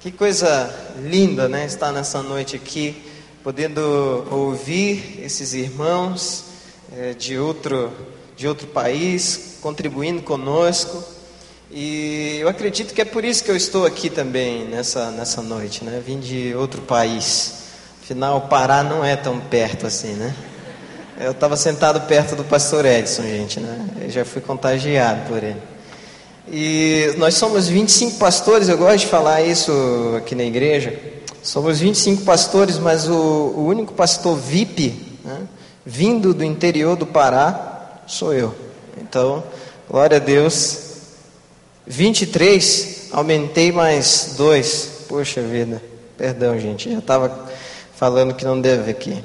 Que coisa linda, né? Estar nessa noite aqui, podendo ouvir esses irmãos é, de, outro, de outro país contribuindo conosco. E eu acredito que é por isso que eu estou aqui também nessa, nessa noite, né? Vim de outro país. Afinal, o Pará não é tão perto assim, né? Eu estava sentado perto do pastor Edson, gente, né? Eu já fui contagiado por ele. E nós somos 25 pastores, eu gosto de falar isso aqui na igreja. Somos 25 pastores, mas o, o único pastor VIP, né, vindo do interior do Pará, sou eu. Então, glória a Deus. 23, aumentei mais dois. Poxa vida, perdão, gente, já estava falando que não deve aqui.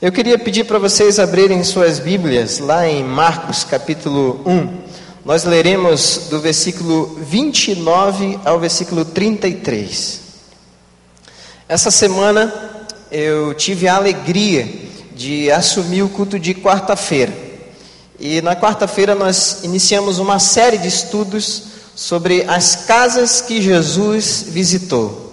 Eu queria pedir para vocês abrirem suas Bíblias lá em Marcos capítulo 1. Nós leremos do versículo 29 ao versículo 33. Essa semana eu tive a alegria de assumir o culto de quarta-feira. E na quarta-feira nós iniciamos uma série de estudos sobre as casas que Jesus visitou.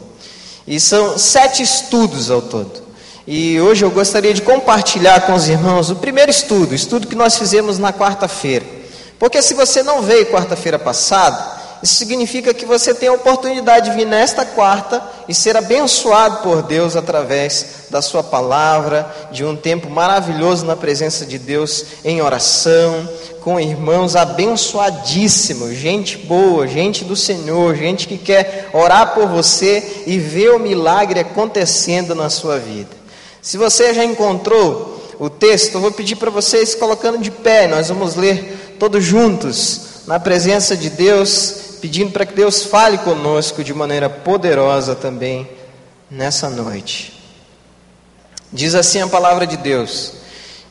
E são sete estudos ao todo. E hoje eu gostaria de compartilhar com os irmãos o primeiro estudo, estudo que nós fizemos na quarta-feira. Porque se você não veio quarta-feira passada, isso significa que você tem a oportunidade de vir nesta quarta e ser abençoado por Deus através da Sua palavra, de um tempo maravilhoso na presença de Deus em oração, com irmãos abençoadíssimos, gente boa, gente do Senhor, gente que quer orar por você e ver o milagre acontecendo na sua vida. Se você já encontrou o texto, eu vou pedir para vocês colocando de pé, nós vamos ler todos juntos, na presença de Deus, pedindo para que Deus fale conosco de maneira poderosa também nessa noite. Diz assim a palavra de Deus: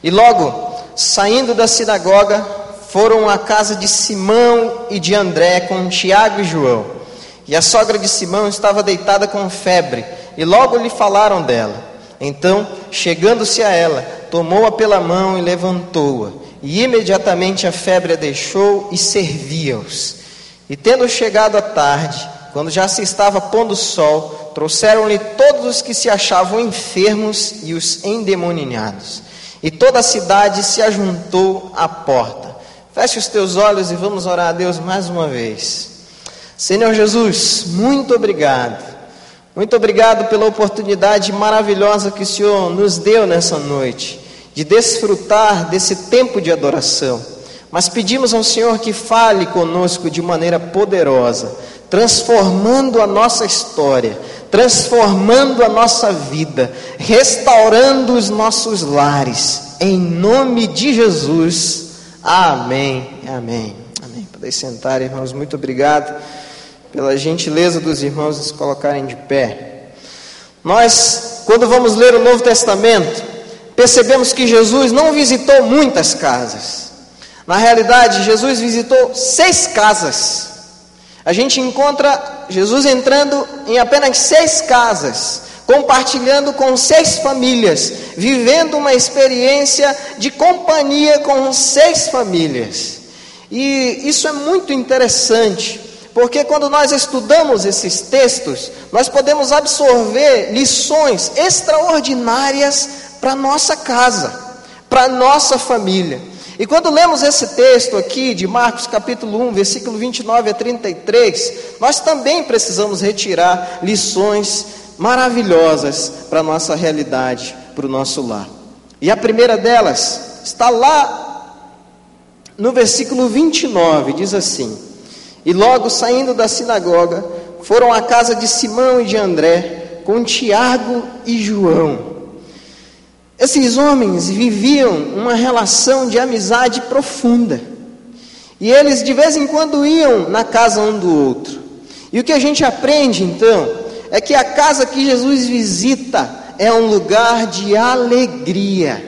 E logo, saindo da sinagoga, foram à casa de Simão e de André com Tiago e João. E a sogra de Simão estava deitada com febre, e logo lhe falaram dela. Então, chegando-se a ela, tomou-a pela mão e levantou-a. E imediatamente a febre a deixou e servia-os. E tendo chegado a tarde, quando já se estava pondo o sol, trouxeram-lhe todos os que se achavam enfermos e os endemoniados. E toda a cidade se ajuntou à porta. Feche os teus olhos e vamos orar a Deus mais uma vez. Senhor Jesus, muito obrigado. Muito obrigado pela oportunidade maravilhosa que o Senhor nos deu nessa noite de desfrutar desse tempo de adoração. Mas pedimos ao Senhor que fale conosco de maneira poderosa, transformando a nossa história, transformando a nossa vida, restaurando os nossos lares, em nome de Jesus. Amém. Amém. Amém. Podem sentar, irmãos. Muito obrigado pela gentileza dos irmãos nos colocarem de pé. Nós, quando vamos ler o Novo Testamento, percebemos que Jesus não visitou muitas casas. Na realidade, Jesus visitou seis casas. A gente encontra Jesus entrando em apenas seis casas, compartilhando com seis famílias, vivendo uma experiência de companhia com seis famílias. E isso é muito interessante, porque quando nós estudamos esses textos, nós podemos absorver lições extraordinárias para nossa casa, para nossa família. E quando lemos esse texto aqui de Marcos capítulo 1, versículo 29 a 33, nós também precisamos retirar lições maravilhosas para nossa realidade, para o nosso lar. E a primeira delas está lá no versículo 29, diz assim: E logo saindo da sinagoga, foram à casa de Simão e de André, com Tiago e João. Esses homens viviam uma relação de amizade profunda. E eles de vez em quando iam na casa um do outro. E o que a gente aprende então é que a casa que Jesus visita é um lugar de alegria,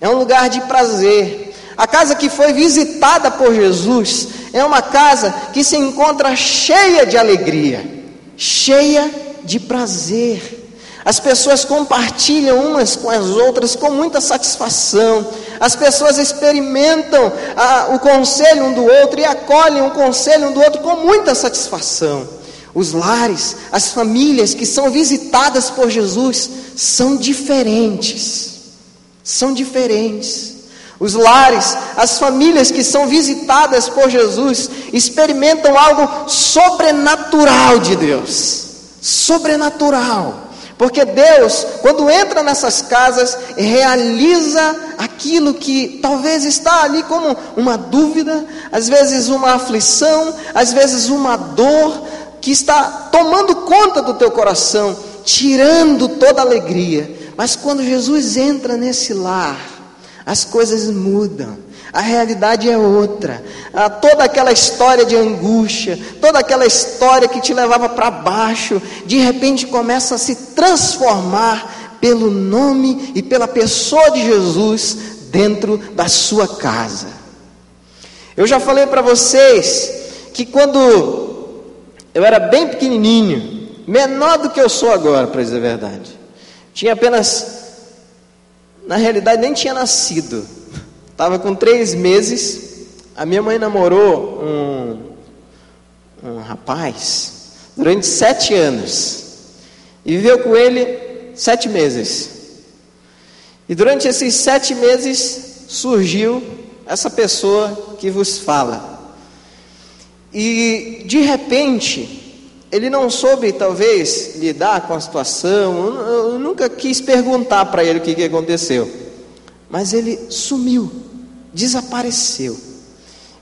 é um lugar de prazer. A casa que foi visitada por Jesus é uma casa que se encontra cheia de alegria, cheia de prazer. As pessoas compartilham umas com as outras com muita satisfação. As pessoas experimentam a, o conselho um do outro e acolhem o conselho um do outro com muita satisfação. Os lares, as famílias que são visitadas por Jesus são diferentes. São diferentes. Os lares, as famílias que são visitadas por Jesus experimentam algo sobrenatural de Deus. Sobrenatural. Porque Deus, quando entra nessas casas, realiza aquilo que talvez está ali como uma dúvida, às vezes uma aflição, às vezes uma dor que está tomando conta do teu coração, tirando toda alegria. Mas quando Jesus entra nesse lar, as coisas mudam. A realidade é outra. Ah, toda aquela história de angústia, toda aquela história que te levava para baixo, de repente começa a se transformar pelo nome e pela pessoa de Jesus dentro da sua casa. Eu já falei para vocês que quando eu era bem pequenininho, menor do que eu sou agora, para dizer a verdade, tinha apenas, na realidade, nem tinha nascido Estava com três meses, a minha mãe namorou um, um rapaz durante sete anos e viveu com ele sete meses. E durante esses sete meses surgiu essa pessoa que vos fala. E de repente, ele não soube talvez lidar com a situação, eu nunca quis perguntar para ele o que, que aconteceu, mas ele sumiu desapareceu.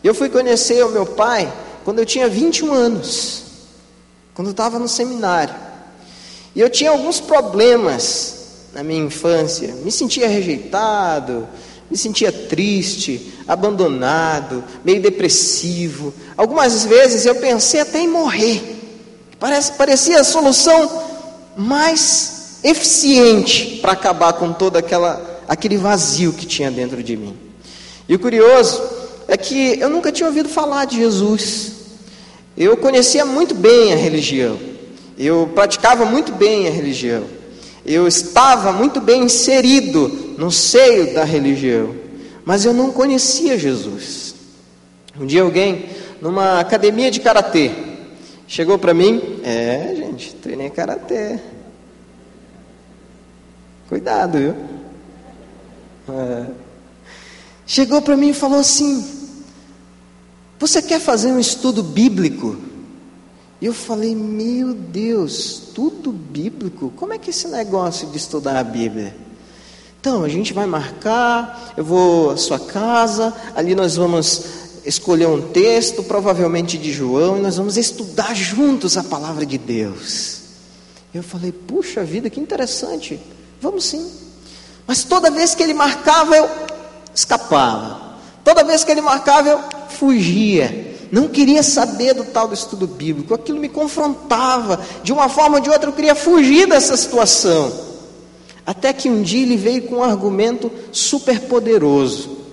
Eu fui conhecer o meu pai quando eu tinha 21 anos, quando eu estava no seminário. E eu tinha alguns problemas na minha infância. Me sentia rejeitado, me sentia triste, abandonado, meio depressivo. Algumas vezes eu pensei até em morrer. Parece, parecia a solução mais eficiente para acabar com todo aquela, aquele vazio que tinha dentro de mim. E o curioso é que eu nunca tinha ouvido falar de Jesus. Eu conhecia muito bem a religião. Eu praticava muito bem a religião. Eu estava muito bem inserido no seio da religião. Mas eu não conhecia Jesus. Um dia alguém, numa academia de karatê, chegou para mim. É, gente, treinei karatê. Cuidado, viu? É. Chegou para mim e falou assim: Você quer fazer um estudo bíblico? E eu falei: Meu Deus, tudo bíblico? Como é que é esse negócio de estudar a Bíblia? Então, a gente vai marcar, eu vou à sua casa, ali nós vamos escolher um texto, provavelmente de João, e nós vamos estudar juntos a palavra de Deus. Eu falei: Puxa vida, que interessante, vamos sim. Mas toda vez que ele marcava, eu escapava. Toda vez que ele marcava, eu fugia. Não queria saber do tal do estudo bíblico. Aquilo me confrontava. De uma forma ou de outra, eu queria fugir dessa situação. Até que um dia ele veio com um argumento super poderoso.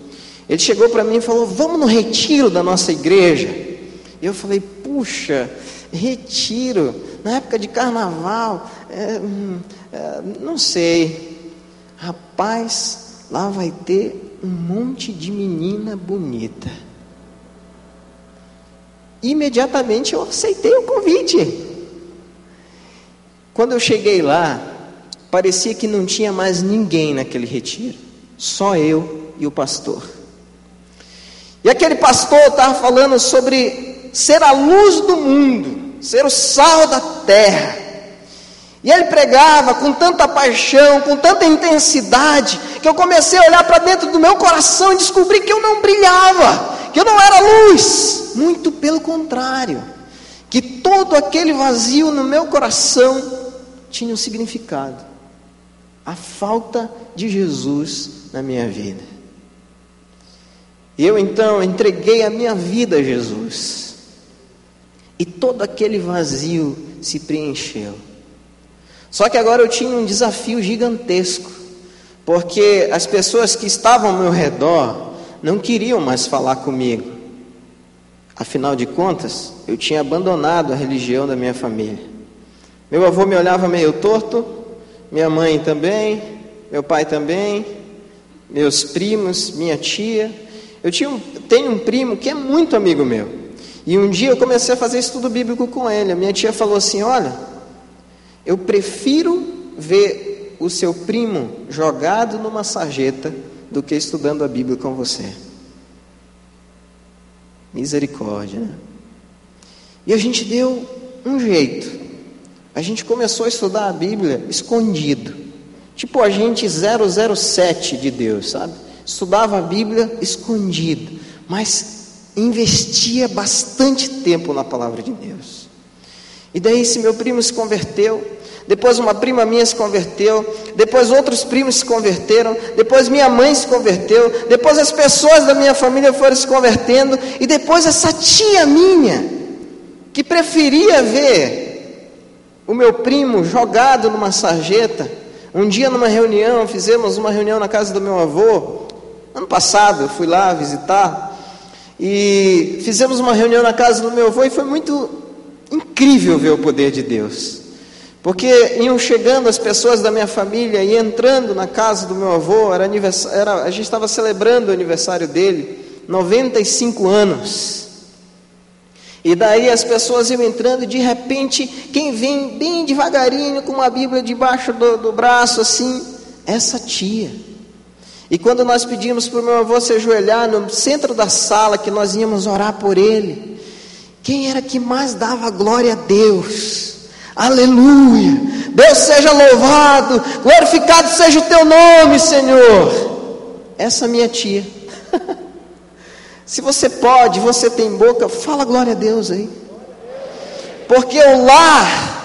Ele chegou para mim e falou: Vamos no retiro da nossa igreja. Eu falei: Puxa, retiro, na época de carnaval, é, hum, é, não sei. Rapaz, lá vai ter um monte de menina bonita. Imediatamente eu aceitei o convite. Quando eu cheguei lá, parecia que não tinha mais ninguém naquele retiro, só eu e o pastor. E aquele pastor estava falando sobre ser a luz do mundo, ser o sal da terra. E ele pregava com tanta paixão, com tanta intensidade, que eu comecei a olhar para dentro do meu coração e descobri que eu não brilhava, que eu não era luz. Muito pelo contrário, que todo aquele vazio no meu coração tinha um significado. A falta de Jesus na minha vida. Eu então entreguei a minha vida a Jesus. E todo aquele vazio se preencheu. Só que agora eu tinha um desafio gigantesco, porque as pessoas que estavam ao meu redor não queriam mais falar comigo. Afinal de contas, eu tinha abandonado a religião da minha família. Meu avô me olhava meio torto, minha mãe também, meu pai também, meus primos, minha tia. Eu tinha um, tenho um primo que é muito amigo meu. E um dia eu comecei a fazer estudo bíblico com ele. A minha tia falou assim: Olha, eu prefiro ver o seu primo jogado numa sarjeta do que estudando a Bíblia com você. Misericórdia, né? E a gente deu um jeito. A gente começou a estudar a Bíblia escondido. Tipo a gente 007 de Deus, sabe? Estudava a Bíblia escondido, mas investia bastante tempo na palavra de Deus. E daí esse meu primo se converteu, depois uma prima minha se converteu, depois outros primos se converteram, depois minha mãe se converteu, depois as pessoas da minha família foram se convertendo, e depois essa tia minha, que preferia ver o meu primo jogado numa sarjeta, um dia numa reunião, fizemos uma reunião na casa do meu avô, ano passado, eu fui lá visitar, e fizemos uma reunião na casa do meu avô e foi muito incrível ver o poder de Deus. Porque iam chegando as pessoas da minha família e entrando na casa do meu avô, era era, a gente estava celebrando o aniversário dele, 95 anos. E daí as pessoas iam entrando e de repente, quem vem bem devagarinho com uma Bíblia debaixo do, do braço, assim, essa tia. E quando nós pedimos para o meu avô se ajoelhar no centro da sala, que nós íamos orar por ele, quem era que mais dava glória a Deus? Aleluia! Deus seja louvado, glorificado seja o teu nome, Senhor. Essa minha tia. Se você pode, você tem boca, fala glória a Deus aí. Porque o lar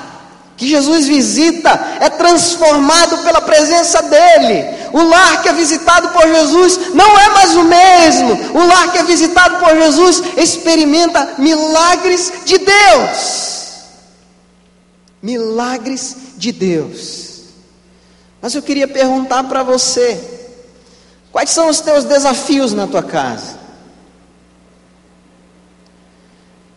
que Jesus visita é transformado pela presença dEle. O lar que é visitado por Jesus não é mais o mesmo. O lar que é visitado por Jesus experimenta milagres de Deus milagres de Deus. Mas eu queria perguntar para você: quais são os teus desafios na tua casa?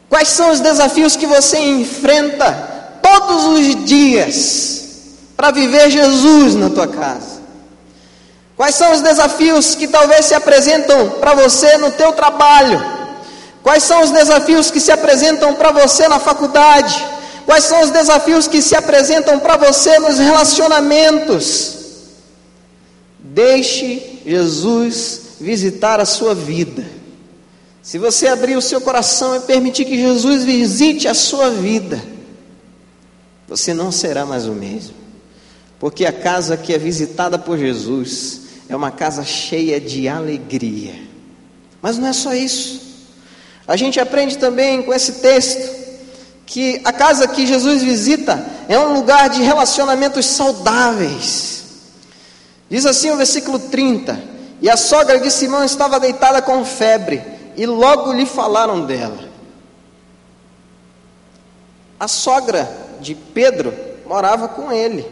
Quais são os desafios que você enfrenta todos os dias para viver Jesus na tua casa? Quais são os desafios que talvez se apresentam para você no teu trabalho? Quais são os desafios que se apresentam para você na faculdade? Quais são os desafios que se apresentam para você nos relacionamentos? Deixe Jesus visitar a sua vida. Se você abrir o seu coração e permitir que Jesus visite a sua vida, você não será mais o mesmo. Porque a casa que é visitada por Jesus é uma casa cheia de alegria. Mas não é só isso. A gente aprende também com esse texto que a casa que Jesus visita é um lugar de relacionamentos saudáveis. Diz assim o versículo 30: E a sogra de Simão estava deitada com febre, e logo lhe falaram dela. A sogra de Pedro morava com ele.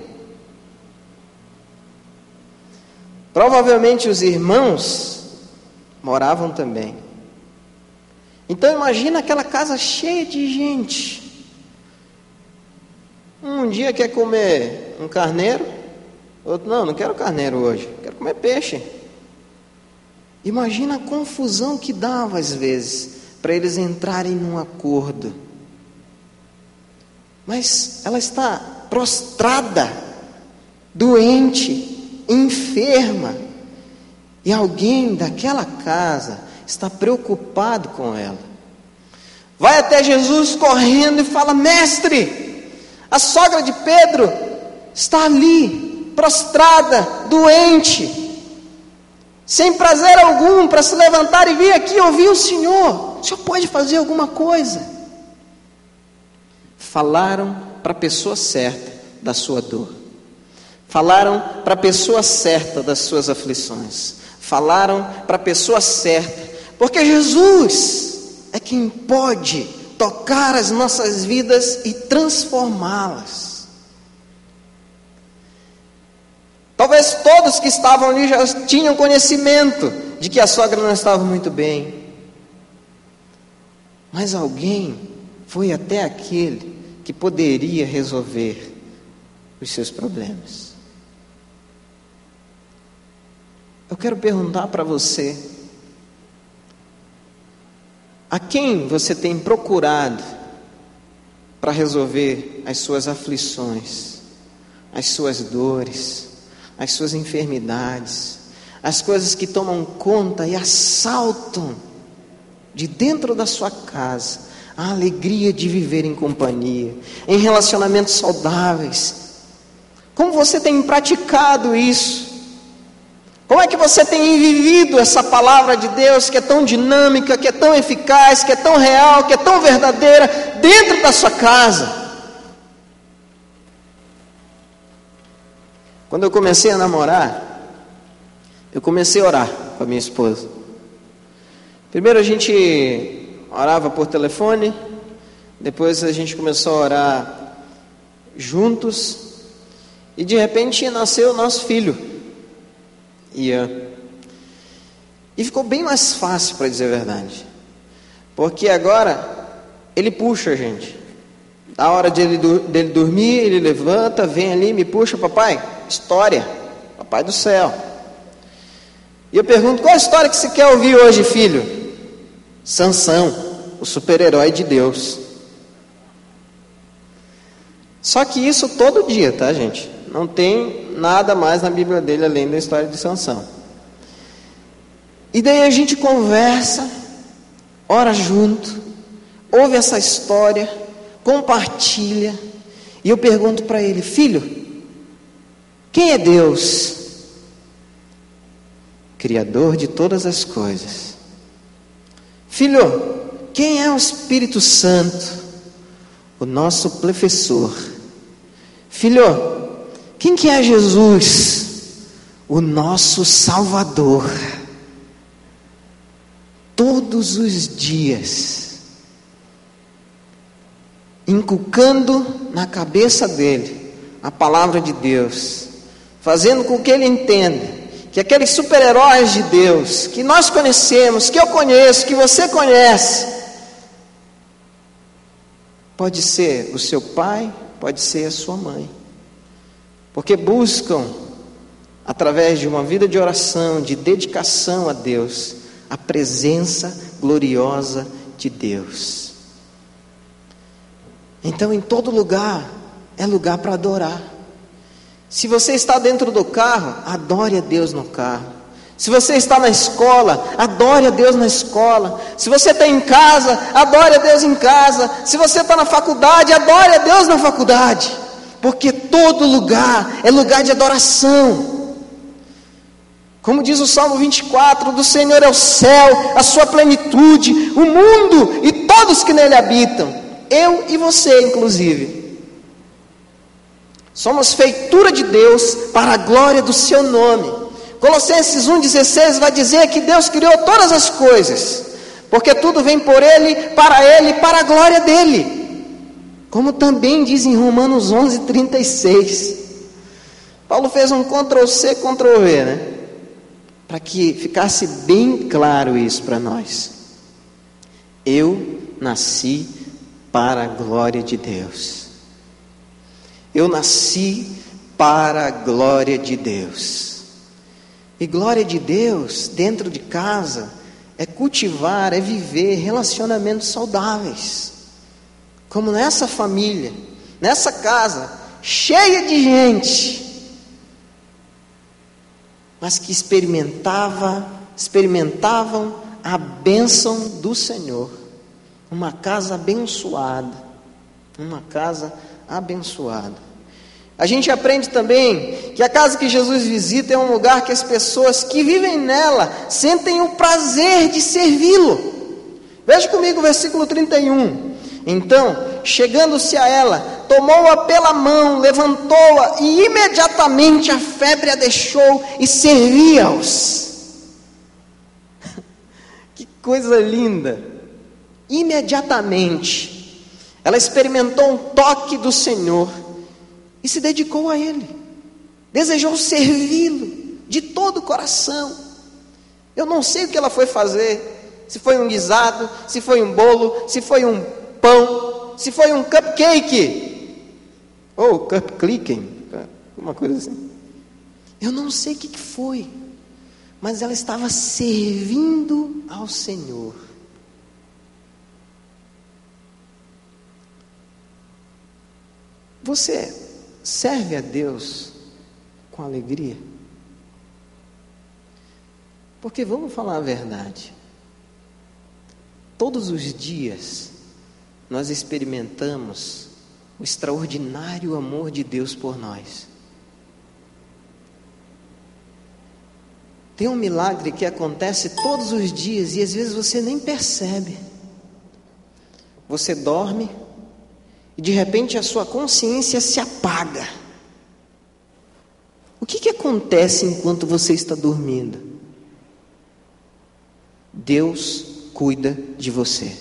Provavelmente os irmãos moravam também. Então imagina aquela casa cheia de gente. Um dia quer comer um carneiro, outro não, não quero carneiro hoje, quero comer peixe. Imagina a confusão que dava às vezes para eles entrarem num acordo. Mas ela está prostrada, doente, enferma, e alguém daquela casa está preocupado com ela. Vai até Jesus correndo e fala: Mestre, a sogra de Pedro está ali, prostrada, doente, sem prazer algum para se levantar e vir aqui ouvir o Senhor. O Senhor pode fazer alguma coisa? Falaram para a pessoa certa da sua dor. Falaram para a pessoa certa das suas aflições. Falaram para a pessoa certa, porque Jesus é quem pode tocar as nossas vidas e transformá-las. Talvez todos que estavam ali já tinham conhecimento de que a sogra não estava muito bem. Mas alguém foi até aquele que poderia resolver os seus problemas. Eu quero perguntar para você: A quem você tem procurado para resolver as suas aflições, as suas dores, as suas enfermidades, as coisas que tomam conta e assaltam de dentro da sua casa a alegria de viver em companhia, em relacionamentos saudáveis. Como você tem praticado isso? Como é que você tem vivido essa palavra de Deus que é tão dinâmica, que é tão eficaz, que é tão real, que é tão verdadeira dentro da sua casa? Quando eu comecei a namorar, eu comecei a orar com a minha esposa. Primeiro a gente orava por telefone, depois a gente começou a orar juntos, e de repente nasceu o nosso filho. Ian. E ficou bem mais fácil, para dizer a verdade. Porque agora ele puxa a gente. Na hora dele, dele dormir, ele levanta, vem ali, me puxa, papai, história, papai do céu. E eu pergunto, qual a história que você quer ouvir hoje, filho? Sansão, o super-herói de Deus. Só que isso todo dia, tá, gente? Não tem nada mais na Bíblia dele além da história de Sansão. E daí a gente conversa, ora junto, ouve essa história, compartilha, e eu pergunto para ele: Filho, quem é Deus? Criador de todas as coisas. Filho, quem é o Espírito Santo? O nosso professor. Filho, quem que é Jesus? O nosso Salvador. Todos os dias, inculcando na cabeça dele a palavra de Deus, fazendo com que ele entenda que aqueles super-heróis de Deus, que nós conhecemos, que eu conheço, que você conhece, pode ser o seu pai, pode ser a sua mãe porque buscam, através de uma vida de oração, de dedicação a Deus, a presença gloriosa de Deus. Então, em todo lugar, é lugar para adorar. Se você está dentro do carro, adore a Deus no carro. Se você está na escola, adore a Deus na escola. Se você está em casa, adore a Deus em casa. Se você está na faculdade, adore a Deus na faculdade porque todo lugar é lugar de adoração. Como diz o Salmo 24: do Senhor é o céu, a sua plenitude, o mundo e todos que nele habitam, eu e você, inclusive. Somos feitura de Deus para a glória do seu nome. Colossenses 1,16 vai dizer que Deus criou todas as coisas, porque tudo vem por Ele, para Ele, para a glória dEle. Como também diz em Romanos 11, 36. Paulo fez um Ctrl-C, Ctrl-V, né? Para que ficasse bem claro isso para nós. Eu nasci para a glória de Deus. Eu nasci para a glória de Deus. E glória de Deus dentro de casa é cultivar, é viver relacionamentos saudáveis como nessa família, nessa casa, cheia de gente, mas que experimentava, experimentavam a bênção do Senhor. Uma casa abençoada, uma casa abençoada. A gente aprende também que a casa que Jesus visita é um lugar que as pessoas que vivem nela sentem o prazer de servi-lo. Veja comigo o versículo 31. Então, chegando-se a ela, tomou-a pela mão, levantou-a e imediatamente a febre a deixou e servia-os. que coisa linda! Imediatamente, ela experimentou um toque do Senhor e se dedicou a Ele, desejou servi-lo de todo o coração. Eu não sei o que ela foi fazer, se foi um guisado, se foi um bolo, se foi um pão, se foi um cupcake, ou cupcake, uma coisa assim. Eu não sei o que foi, mas ela estava servindo ao Senhor. Você serve a Deus com alegria? Porque vamos falar a verdade. Todos os dias nós experimentamos o extraordinário amor de Deus por nós. Tem um milagre que acontece todos os dias e às vezes você nem percebe. Você dorme e de repente a sua consciência se apaga. O que, que acontece enquanto você está dormindo? Deus cuida de você.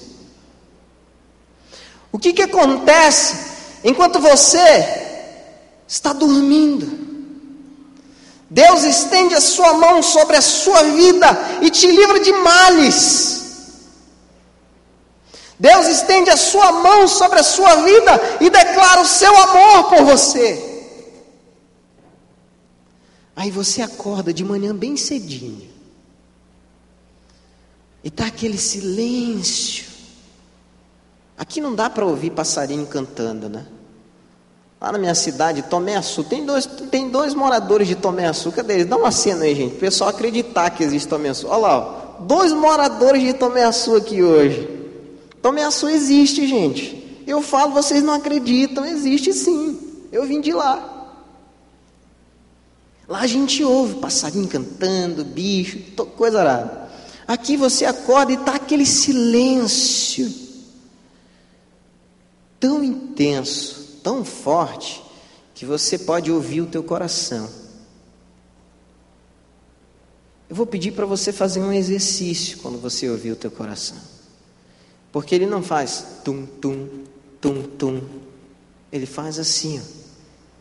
O que, que acontece enquanto você está dormindo? Deus estende a sua mão sobre a sua vida e te livra de males. Deus estende a sua mão sobre a sua vida e declara o seu amor por você. Aí você acorda de manhã bem cedinho. E tá aquele silêncio. Aqui não dá para ouvir passarinho cantando, né? Lá na minha cidade, Tomé Açúcar, tem dois, tem dois moradores de Tomé Açúcar deles. Dá uma cena aí, gente. O pessoal acreditar que existe Tomé Açúcar. Olha lá, ó, dois moradores de Tomé Açúcar aqui hoje. Tomé Açúcar existe, gente. Eu falo, vocês não acreditam, existe sim. Eu vim de lá. Lá a gente ouve passarinho cantando, bicho, coisa arada. Aqui você acorda e está aquele silêncio tão intenso, tão forte, que você pode ouvir o teu coração. Eu vou pedir para você fazer um exercício quando você ouvir o teu coração. Porque ele não faz tum tum tum tum. Ele faz assim, ó.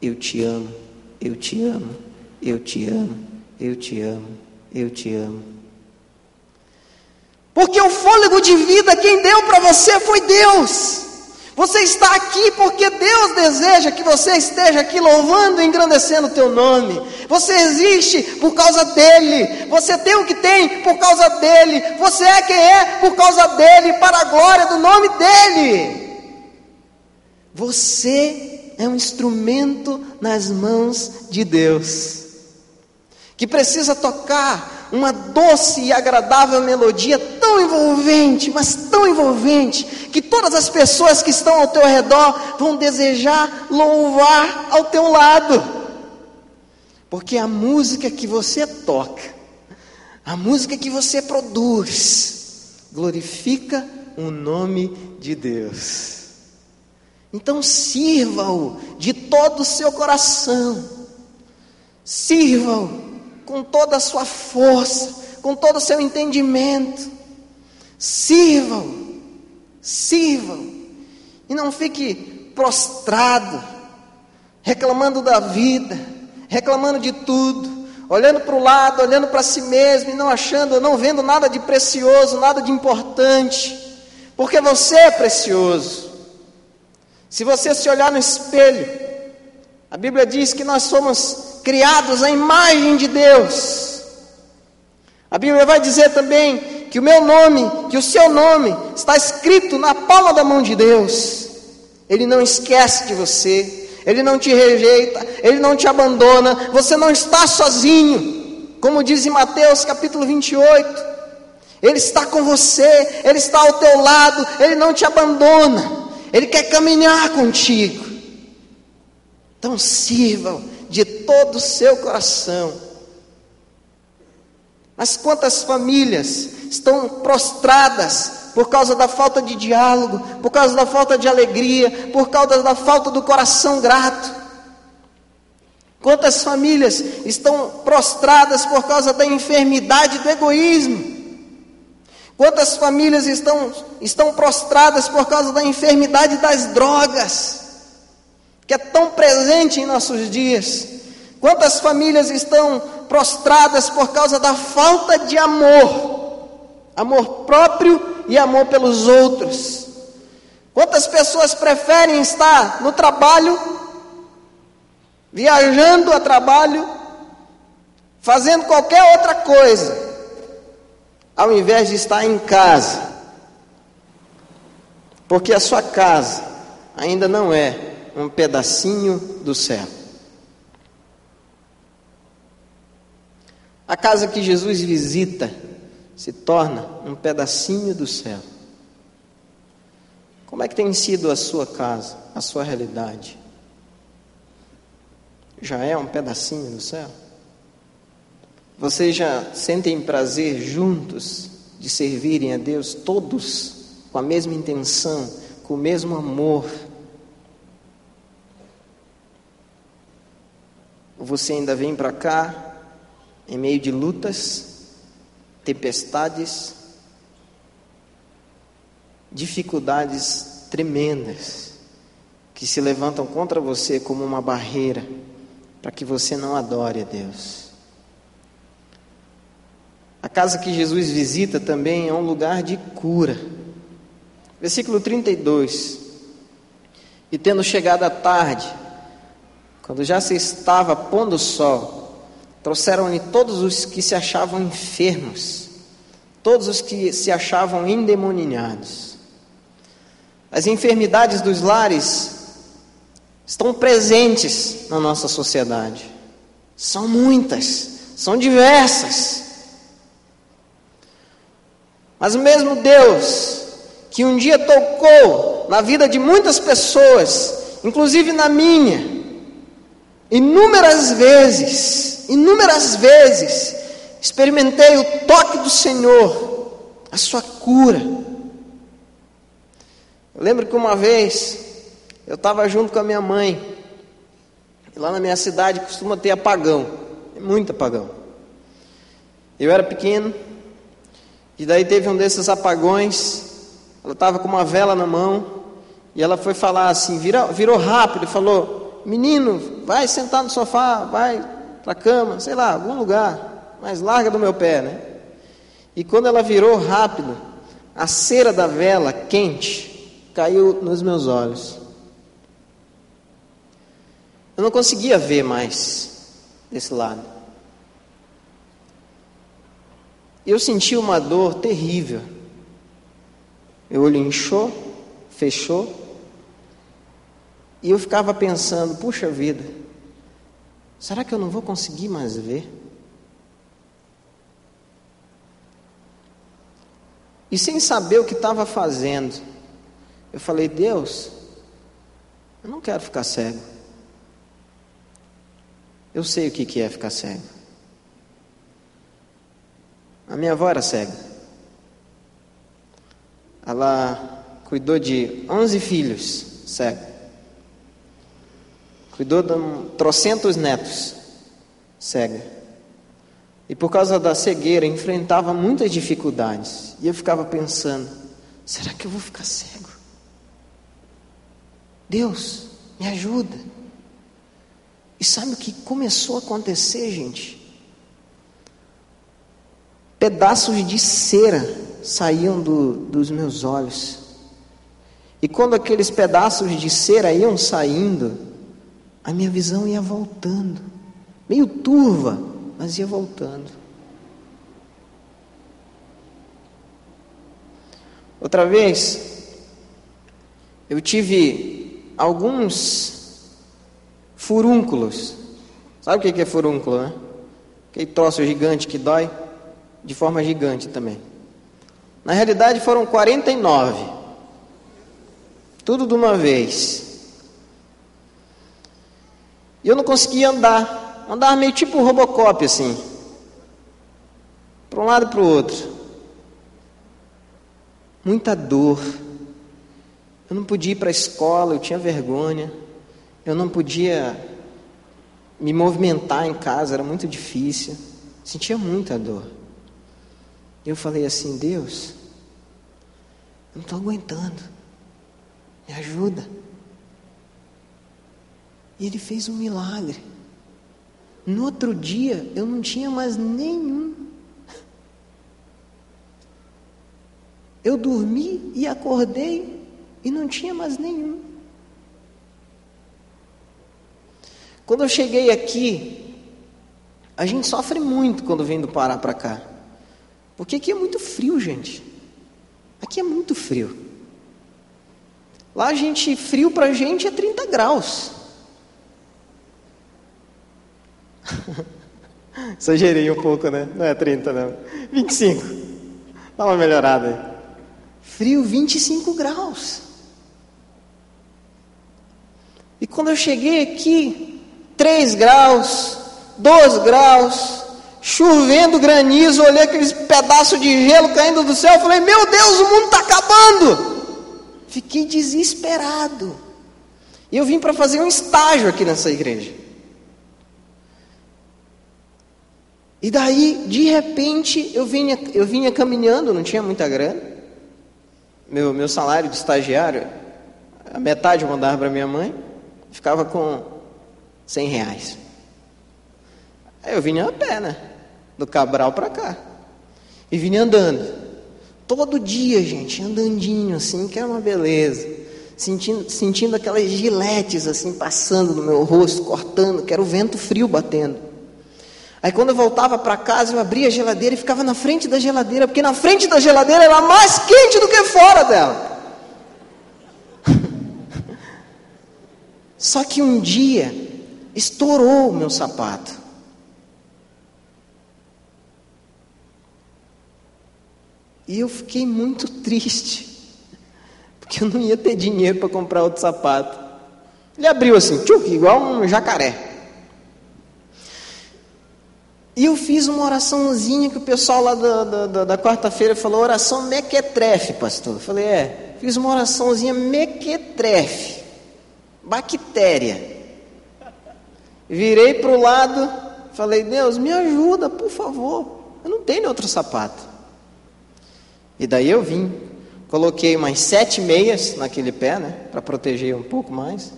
Eu te amo, eu te amo, eu te amo, eu te amo, eu te amo. Porque o fôlego de vida quem deu para você foi Deus. Você está aqui porque Deus deseja que você esteja aqui louvando e engrandecendo o teu nome. Você existe por causa dele. Você tem o que tem por causa dele. Você é quem é por causa dele, para a glória do nome dele. Você é um instrumento nas mãos de Deus que precisa tocar uma doce e agradável melodia tão envolvente, mas tão envolvente, que todas as pessoas que estão ao teu redor vão desejar louvar ao teu lado. Porque a música que você toca, a música que você produz, glorifica o nome de Deus. Então sirva-o de todo o seu coração. Sirva-o com toda a sua força, com todo o seu entendimento. Sirvam, sirvam, e não fique prostrado, reclamando da vida, reclamando de tudo, olhando para o lado, olhando para si mesmo e não achando, não vendo nada de precioso, nada de importante, porque você é precioso. Se você se olhar no espelho, a Bíblia diz que nós somos criados à imagem de Deus. A Bíblia vai dizer também que o meu nome, que o seu nome está escrito na palma da mão de Deus. Ele não esquece de você, ele não te rejeita, ele não te abandona, você não está sozinho. Como diz em Mateus capítulo 28, ele está com você, ele está ao teu lado, ele não te abandona, ele quer caminhar contigo. Então sirvam de todo o seu coração. Mas quantas famílias estão prostradas por causa da falta de diálogo, por causa da falta de alegria, por causa da falta do coração grato? Quantas famílias estão prostradas por causa da enfermidade do egoísmo? Quantas famílias estão, estão prostradas por causa da enfermidade das drogas? Que é tão presente em nossos dias. Quantas famílias estão prostradas por causa da falta de amor, amor próprio e amor pelos outros. Quantas pessoas preferem estar no trabalho, viajando a trabalho, fazendo qualquer outra coisa, ao invés de estar em casa, porque a sua casa ainda não é um pedacinho do céu. A casa que Jesus visita se torna um pedacinho do céu. Como é que tem sido a sua casa, a sua realidade? Já é um pedacinho do céu? Vocês já sentem prazer juntos de servirem a Deus, todos com a mesma intenção, com o mesmo amor? Você ainda vem para cá em meio de lutas, tempestades, dificuldades tremendas que se levantam contra você como uma barreira para que você não adore a Deus. A casa que Jesus visita também é um lugar de cura. Versículo 32. E tendo chegado a tarde, quando já se estava pondo o sol, Trouxeram-lhe todos os que se achavam enfermos, todos os que se achavam endemoninhados. As enfermidades dos lares estão presentes na nossa sociedade. São muitas, são diversas. Mas o mesmo Deus que um dia tocou na vida de muitas pessoas, inclusive na minha, inúmeras vezes, inúmeras vezes experimentei o toque do Senhor, a sua cura. Eu lembro que uma vez eu estava junto com a minha mãe, e lá na minha cidade costuma ter apagão, muito apagão. Eu era pequeno, e daí teve um desses apagões, ela estava com uma vela na mão, e ela foi falar assim, virou, virou rápido e falou: Menino, vai sentar no sofá, vai para a cama, sei lá, algum lugar, mais larga do meu pé, né? E quando ela virou rápido, a cera da vela quente caiu nos meus olhos. Eu não conseguia ver mais desse lado. Eu senti uma dor terrível. Meu olho inchou, fechou, e eu ficava pensando: puxa vida, Será que eu não vou conseguir mais ver? E sem saber o que estava fazendo, eu falei: Deus, eu não quero ficar cego. Eu sei o que é ficar cego. A minha avó era cega. Ela cuidou de 11 filhos cegos. Cuidou de trocentos netos, cega. E por causa da cegueira enfrentava muitas dificuldades. E eu ficava pensando: será que eu vou ficar cego? Deus, me ajuda. E sabe o que começou a acontecer, gente? Pedaços de cera saíam do, dos meus olhos. E quando aqueles pedaços de cera iam saindo, a minha visão ia voltando, meio turva, mas ia voltando. Outra vez, eu tive alguns furúnculos. Sabe o que é furúnculo, né? Aquele troço gigante que dói, de forma gigante também. Na realidade foram 49. Tudo de uma vez. E eu não conseguia andar. Andava meio tipo Robocop assim. Para um lado e para o outro. Muita dor. Eu não podia ir para a escola, eu tinha vergonha. Eu não podia me movimentar em casa, era muito difícil. Sentia muita dor. Eu falei assim: Deus, eu não estou aguentando. Me ajuda. E ele fez um milagre. No outro dia, eu não tinha mais nenhum. Eu dormi e acordei e não tinha mais nenhum. Quando eu cheguei aqui, a gente sofre muito quando vem do Pará para cá. Porque aqui é muito frio, gente. Aqui é muito frio. Lá a gente, frio pra gente é 30 graus. Exagerei um pouco, né? Não é 30, não. 25. Dá uma melhorada aí. Frio 25 graus. E quando eu cheguei aqui, 3 graus, 2 graus, chovendo granizo, olhei aqueles pedaços de gelo caindo do céu, falei: Meu Deus, o mundo está acabando. Fiquei desesperado. E eu vim para fazer um estágio aqui nessa igreja. E daí, de repente, eu vinha, eu vinha caminhando, não tinha muita grana. Meu, meu salário de estagiário, a metade eu mandava para minha mãe, ficava com 100 reais. Aí eu vinha a pé, né? Do Cabral para cá. E vinha andando. Todo dia, gente, andandinho assim, que era uma beleza. Sentindo, sentindo aquelas giletes assim passando no meu rosto, cortando, que era o vento frio batendo. Aí quando eu voltava para casa, eu abria a geladeira e ficava na frente da geladeira, porque na frente da geladeira era mais quente do que fora dela. Só que um dia estourou o meu sapato. E eu fiquei muito triste, porque eu não ia ter dinheiro para comprar outro sapato. Ele abriu assim, tchuk, igual um jacaré. E eu fiz uma oraçãozinha que o pessoal lá da, da, da quarta-feira falou, oração mequetrefe, pastor. Eu falei, é, fiz uma oraçãozinha mequetrefe, bactéria. Virei para o lado, falei, Deus, me ajuda, por favor. Eu não tenho outro sapato. E daí eu vim, coloquei mais sete meias naquele pé, né, para proteger um pouco mais.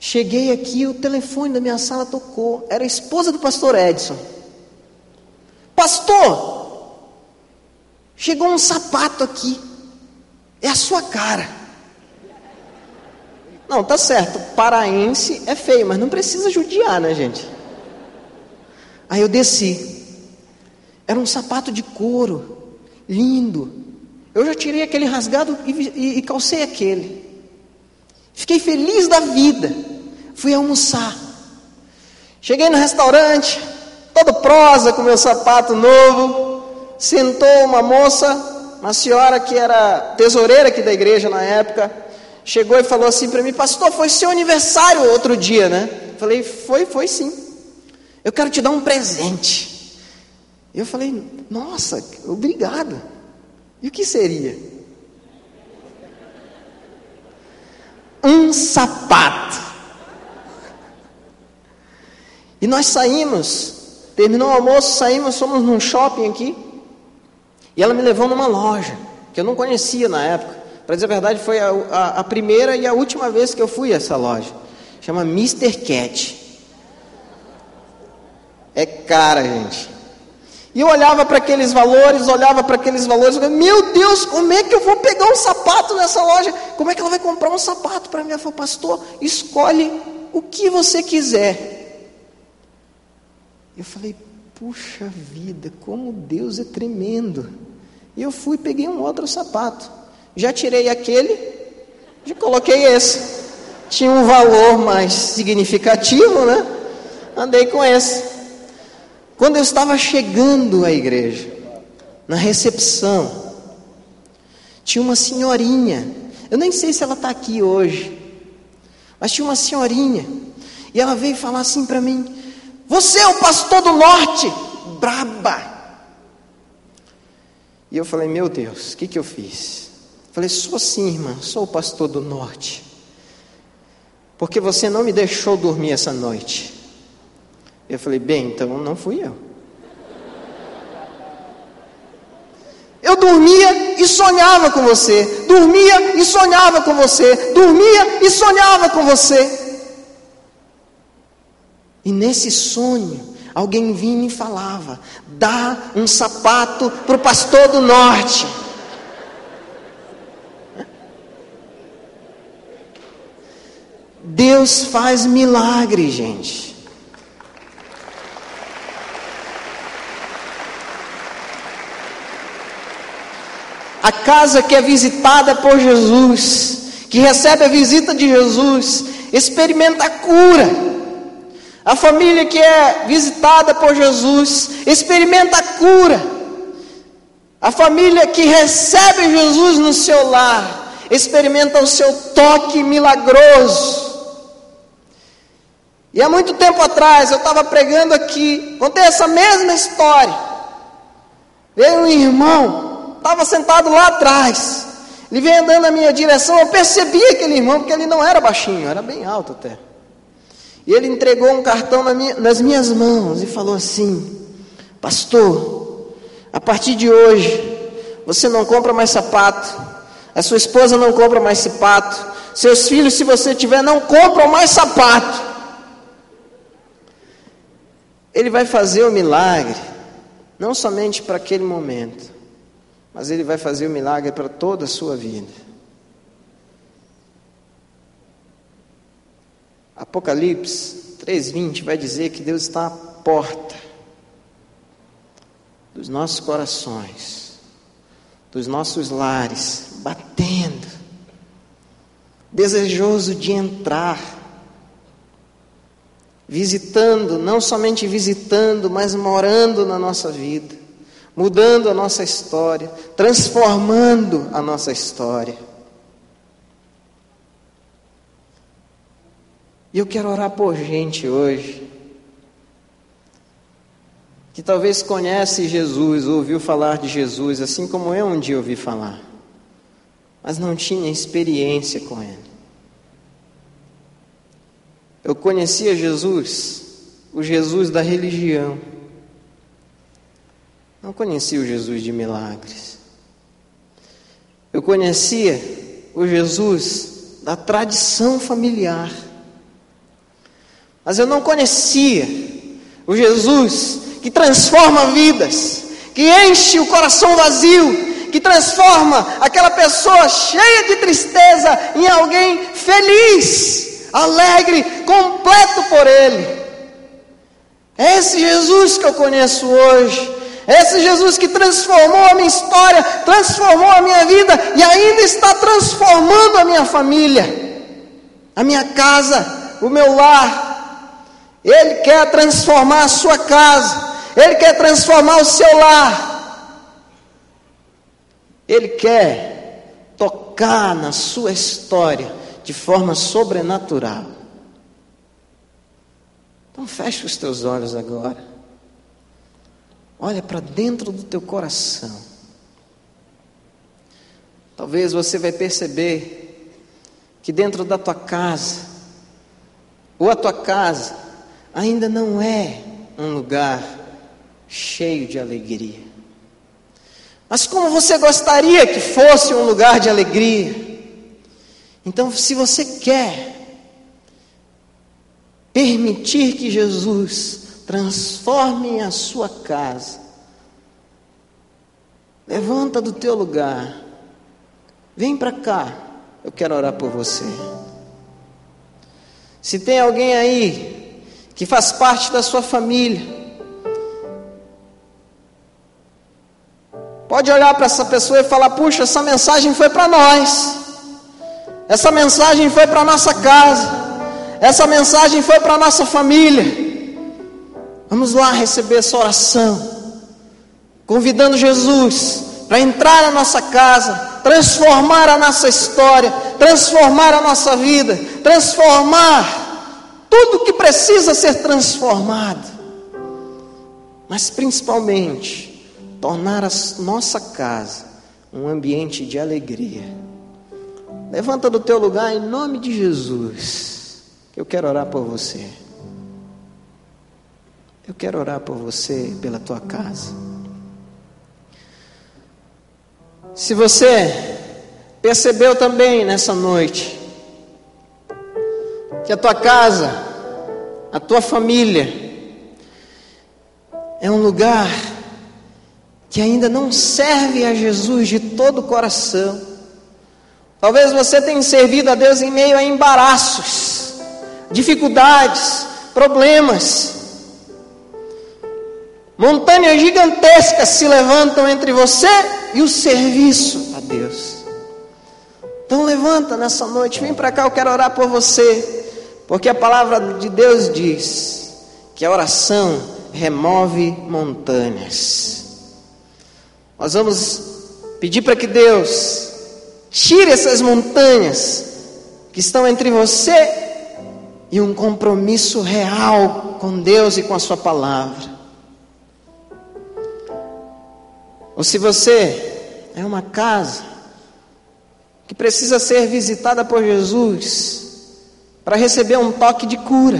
Cheguei aqui, o telefone da minha sala tocou. Era a esposa do pastor Edson. Pastor, chegou um sapato aqui. É a sua cara. Não, tá certo. Paraense é feio, mas não precisa judiar, né, gente? Aí eu desci. Era um sapato de couro, lindo. Eu já tirei aquele rasgado e, e, e calcei aquele. Fiquei feliz da vida. Fui almoçar. Cheguei no restaurante, todo prosa com meu sapato novo. Sentou uma moça, uma senhora que era tesoureira aqui da igreja na época. Chegou e falou assim para mim: Pastor, foi seu aniversário outro dia, né? Falei: Foi, foi sim. Eu quero te dar um presente. Eu falei: Nossa, obrigado. E o que seria? um sapato. E nós saímos, terminou o almoço, saímos, fomos num shopping aqui. E ela me levou numa loja, que eu não conhecia na época. Para dizer a verdade, foi a, a, a, primeira e a última vez que eu fui a essa loja. Chama Mr. Cat. É cara, gente. E eu olhava para aqueles valores, olhava para aqueles valores, e falei, meu Deus, como é que eu vou pegar um sapato nessa loja? Como é que ela vai comprar um sapato para mim? Ela falou, pastor, escolhe o que você quiser. Eu falei, puxa vida, como Deus é tremendo. E eu fui e peguei um outro sapato. Já tirei aquele, já coloquei esse. Tinha um valor mais significativo, né? Andei com esse. Quando eu estava chegando à igreja, na recepção, tinha uma senhorinha, eu nem sei se ela está aqui hoje, mas tinha uma senhorinha, e ela veio falar assim para mim: Você é o pastor do norte, braba. E eu falei: Meu Deus, o que, que eu fiz? Falei: Sou sim, irmã, sou o pastor do norte, porque você não me deixou dormir essa noite. Eu falei, bem, então não fui eu. Eu dormia e sonhava com você, dormia e sonhava com você, dormia e sonhava com você. E nesse sonho, alguém vinha e falava: dá um sapato para o pastor do norte. Deus faz milagre, gente. A casa que é visitada por Jesus, que recebe a visita de Jesus, experimenta a cura. A família que é visitada por Jesus, experimenta a cura. A família que recebe Jesus no seu lar, experimenta o seu toque milagroso. E há muito tempo atrás eu estava pregando aqui, contei essa mesma história. Veio um irmão, estava sentado lá atrás. Ele veio andando na minha direção, eu percebi aquele irmão, porque ele não era baixinho, era bem alto até. E ele entregou um cartão nas minhas mãos e falou assim: Pastor, a partir de hoje, você não compra mais sapato, a sua esposa não compra mais sapato, seus filhos, se você tiver, não compram mais sapato. Ele vai fazer o milagre, não somente para aquele momento, mas Ele vai fazer o milagre para toda a sua vida. Apocalipse 3,20 vai dizer que Deus está à porta dos nossos corações, dos nossos lares, batendo, desejoso de entrar visitando, não somente visitando, mas morando na nossa vida, mudando a nossa história, transformando a nossa história. E eu quero orar por gente hoje que talvez conhece Jesus, ouviu falar de Jesus, assim como eu um dia ouvi falar, mas não tinha experiência com Ele. Eu conhecia Jesus, o Jesus da religião. Não conhecia o Jesus de milagres. Eu conhecia o Jesus da tradição familiar. Mas eu não conhecia o Jesus que transforma vidas, que enche o coração vazio, que transforma aquela pessoa cheia de tristeza em alguém feliz alegre, completo por Ele. É esse Jesus que eu conheço hoje. É esse Jesus que transformou a minha história, transformou a minha vida e ainda está transformando a minha família, a minha casa, o meu lar. Ele quer transformar a sua casa, Ele quer transformar o seu lar. Ele quer tocar na sua história de forma sobrenatural. Então feche os teus olhos agora. Olha para dentro do teu coração. Talvez você vai perceber que dentro da tua casa, ou a tua casa, ainda não é um lugar cheio de alegria. Mas como você gostaria que fosse um lugar de alegria? Então, se você quer permitir que Jesus transforme a sua casa, levanta do teu lugar, vem para cá, eu quero orar por você. Se tem alguém aí que faz parte da sua família, pode olhar para essa pessoa e falar: puxa, essa mensagem foi para nós. Essa mensagem foi para nossa casa. Essa mensagem foi para nossa família. Vamos lá receber essa oração. Convidando Jesus para entrar na nossa casa, transformar a nossa história, transformar a nossa vida, transformar tudo que precisa ser transformado. Mas principalmente, tornar a nossa casa um ambiente de alegria. Levanta do teu lugar em nome de Jesus. Eu quero orar por você. Eu quero orar por você, pela tua casa. Se você percebeu também nessa noite que a tua casa, a tua família é um lugar que ainda não serve a Jesus de todo o coração, Talvez você tenha servido a Deus em meio a embaraços, dificuldades, problemas. Montanhas gigantescas se levantam entre você e o serviço a Deus. Então levanta nessa noite, vem para cá, eu quero orar por você, porque a palavra de Deus diz que a oração remove montanhas. Nós vamos pedir para que Deus tire essas montanhas que estão entre você e um compromisso real com Deus e com a Sua palavra. Ou se você é uma casa que precisa ser visitada por Jesus para receber um toque de cura,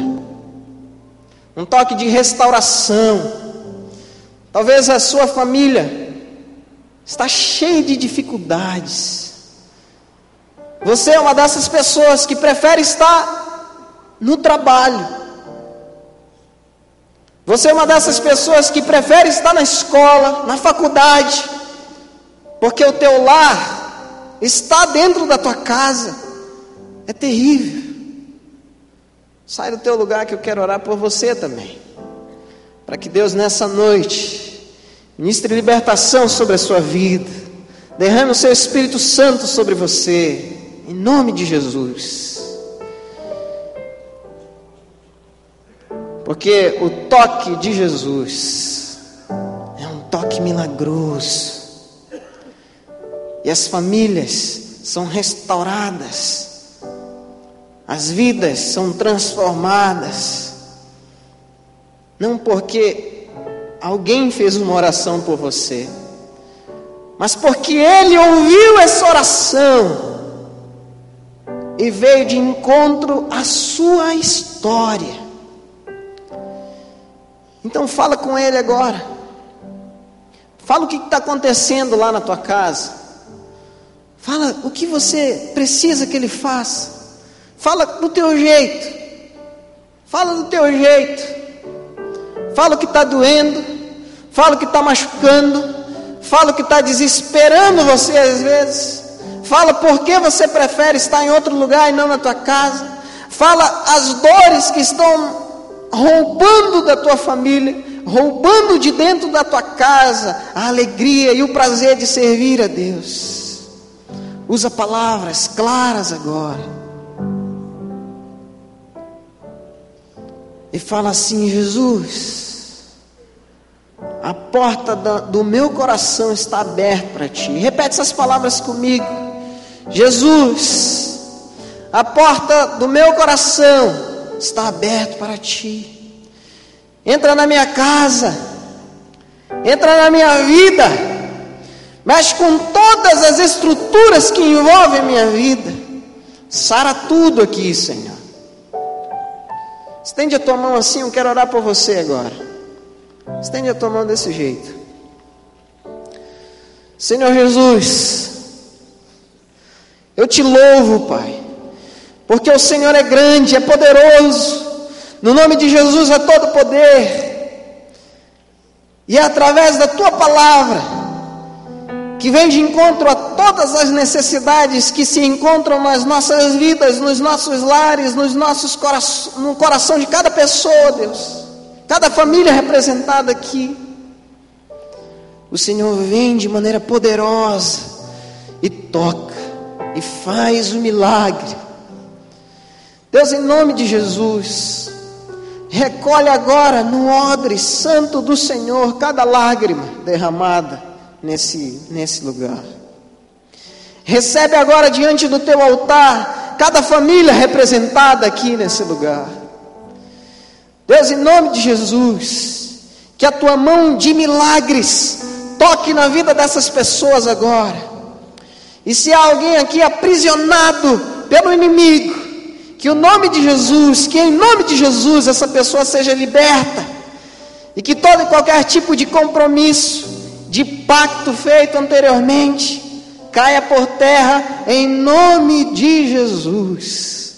um toque de restauração. Talvez a sua família está cheia de dificuldades. Você é uma dessas pessoas que prefere estar no trabalho. Você é uma dessas pessoas que prefere estar na escola, na faculdade, porque o teu lar está dentro da tua casa, é terrível. Sai do teu lugar que eu quero orar por você também, para que Deus nessa noite ministre libertação sobre a sua vida, derrame o seu Espírito Santo sobre você, em nome de Jesus. Porque o toque de Jesus é um toque milagroso. E as famílias são restauradas, as vidas são transformadas, não porque alguém fez uma oração por você, mas porque ele ouviu essa oração e veio de encontro à sua história. Então fala com ele agora. Fala o que está acontecendo lá na tua casa. Fala o que você precisa que ele faça. Fala do teu jeito. Fala do teu jeito. Fala o que está doendo. Fala o que está machucando. Fala o que está desesperando você às vezes. Fala por que você prefere estar em outro lugar e não na tua casa. Fala as dores que estão roubando da tua família, roubando de dentro da tua casa a alegria e o prazer de servir a Deus. Usa palavras claras agora. E fala assim: Jesus, a porta do meu coração está aberta para ti. Repete essas palavras comigo. Jesus, a porta do meu coração está aberta para ti. Entra na minha casa, entra na minha vida mexe com todas as estruturas que envolvem minha vida. Sara tudo aqui, Senhor. Estende a tua mão assim, eu quero orar por você agora. Estende a tua mão desse jeito. Senhor Jesus, eu te louvo, Pai, porque o Senhor é grande, é poderoso. No nome de Jesus é todo poder. E é através da tua palavra que vem de encontro a todas as necessidades que se encontram nas nossas vidas, nos nossos lares, nos nossos corações, no coração de cada pessoa, Deus, cada família representada aqui. O Senhor vem de maneira poderosa e toca e faz o milagre. Deus, em nome de Jesus, recolhe agora no odre santo do Senhor cada lágrima derramada nesse, nesse lugar. Recebe agora diante do teu altar cada família representada aqui nesse lugar. Deus, em nome de Jesus, que a tua mão de milagres toque na vida dessas pessoas agora. E se há alguém aqui aprisionado pelo inimigo, que o nome de Jesus, que em nome de Jesus essa pessoa seja liberta, e que todo e qualquer tipo de compromisso, de pacto feito anteriormente caia por terra em nome de Jesus.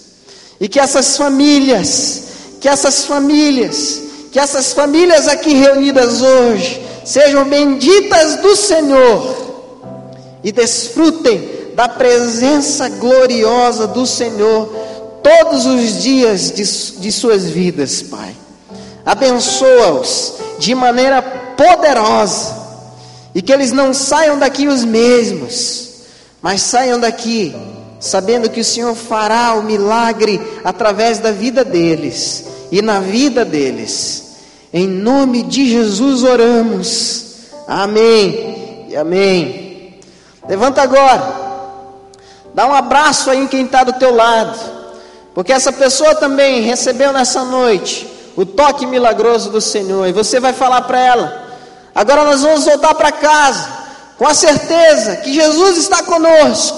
E que essas famílias, que essas famílias, que essas famílias aqui reunidas hoje sejam benditas do Senhor e desfrutem da presença gloriosa do Senhor todos os dias de, de suas vidas, Pai. Abençoa-os de maneira poderosa e que eles não saiam daqui os mesmos, Mas saiam daqui sabendo que o Senhor fará o milagre através da vida deles e na vida deles. Em nome de Jesus oramos. Amém e amém. Levanta agora. Dá um abraço aí em quem está do teu lado. Porque essa pessoa também recebeu nessa noite o toque milagroso do Senhor. E você vai falar para ela: agora nós vamos voltar para casa, com a certeza que Jesus está conosco.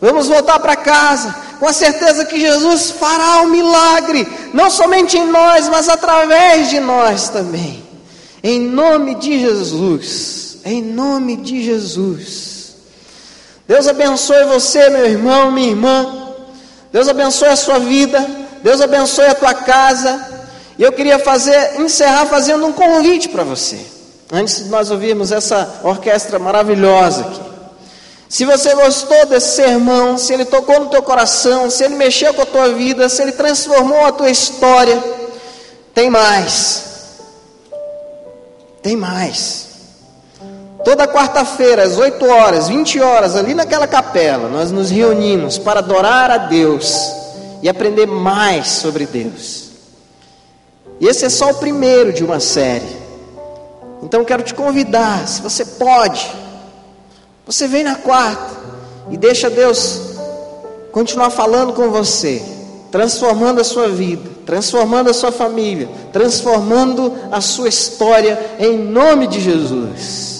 Vamos voltar para casa, com a certeza que Jesus fará o um milagre, não somente em nós, mas através de nós também. Em nome de Jesus, em nome de Jesus. Deus abençoe você, meu irmão, minha irmã. Deus abençoe a sua vida. Deus abençoe a tua casa. E eu queria fazer, encerrar fazendo um convite para você. Antes de nós ouvirmos essa orquestra maravilhosa aqui. Se você gostou desse sermão, se ele tocou no teu coração, se ele mexeu com a tua vida, se ele transformou a tua história, tem mais. Tem mais. Toda quarta-feira, às 8 horas, 20 horas, ali naquela capela, nós nos reunimos para adorar a Deus e aprender mais sobre Deus. E esse é só o primeiro de uma série. Então quero te convidar, se você pode, você vem na quarta e deixa Deus continuar falando com você, transformando a sua vida, transformando a sua família, transformando a sua história em nome de Jesus.